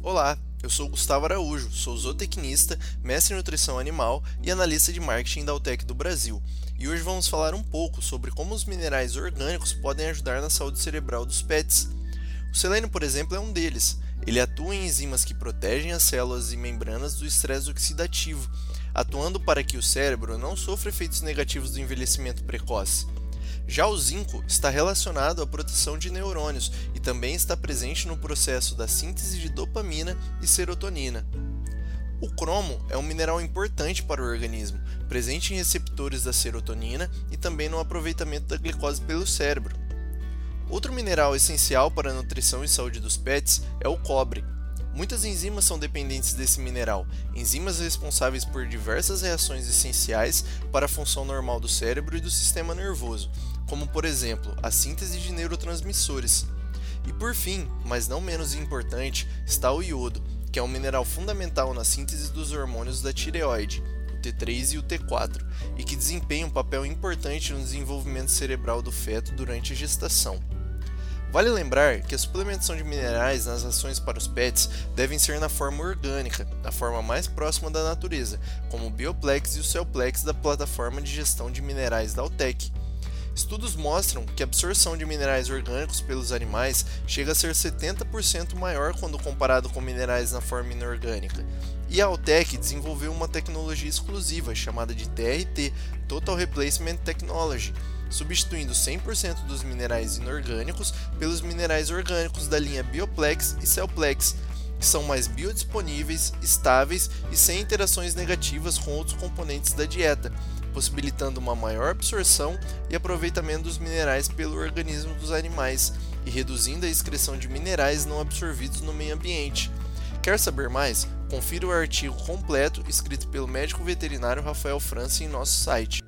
Olá, eu sou Gustavo Araújo, sou zootecnista, mestre em nutrição animal e analista de marketing da Altec do Brasil. E hoje vamos falar um pouco sobre como os minerais orgânicos podem ajudar na saúde cerebral dos pets. O selênio, por exemplo, é um deles. Ele atua em enzimas que protegem as células e membranas do estresse oxidativo, atuando para que o cérebro não sofra efeitos negativos do envelhecimento precoce. Já o zinco está relacionado à proteção de neurônios e também está presente no processo da síntese de dopamina e serotonina. O cromo é um mineral importante para o organismo, presente em receptores da serotonina e também no aproveitamento da glicose pelo cérebro. Outro mineral essencial para a nutrição e saúde dos pets é o cobre, Muitas enzimas são dependentes desse mineral, enzimas responsáveis por diversas reações essenciais para a função normal do cérebro e do sistema nervoso, como por exemplo a síntese de neurotransmissores. E por fim, mas não menos importante, está o iodo, que é um mineral fundamental na síntese dos hormônios da tireoide, o T3 e o T4, e que desempenha um papel importante no desenvolvimento cerebral do feto durante a gestação. Vale lembrar que a suplementação de minerais nas rações para os pets devem ser na forma orgânica, na forma mais próxima da natureza, como o Bioplex e o Cellplex da plataforma de gestão de minerais da Altec. Estudos mostram que a absorção de minerais orgânicos pelos animais chega a ser 70% maior quando comparado com minerais na forma inorgânica. E a Altec desenvolveu uma tecnologia exclusiva chamada de TRT Total Replacement Technology substituindo 100% dos minerais inorgânicos pelos minerais orgânicos da linha Bioplex e Cellplex, que são mais biodisponíveis, estáveis e sem interações negativas com outros componentes da dieta, possibilitando uma maior absorção e aproveitamento dos minerais pelo organismo dos animais e reduzindo a excreção de minerais não absorvidos no meio ambiente. Quer saber mais? Confira o artigo completo escrito pelo médico veterinário Rafael França em nosso site.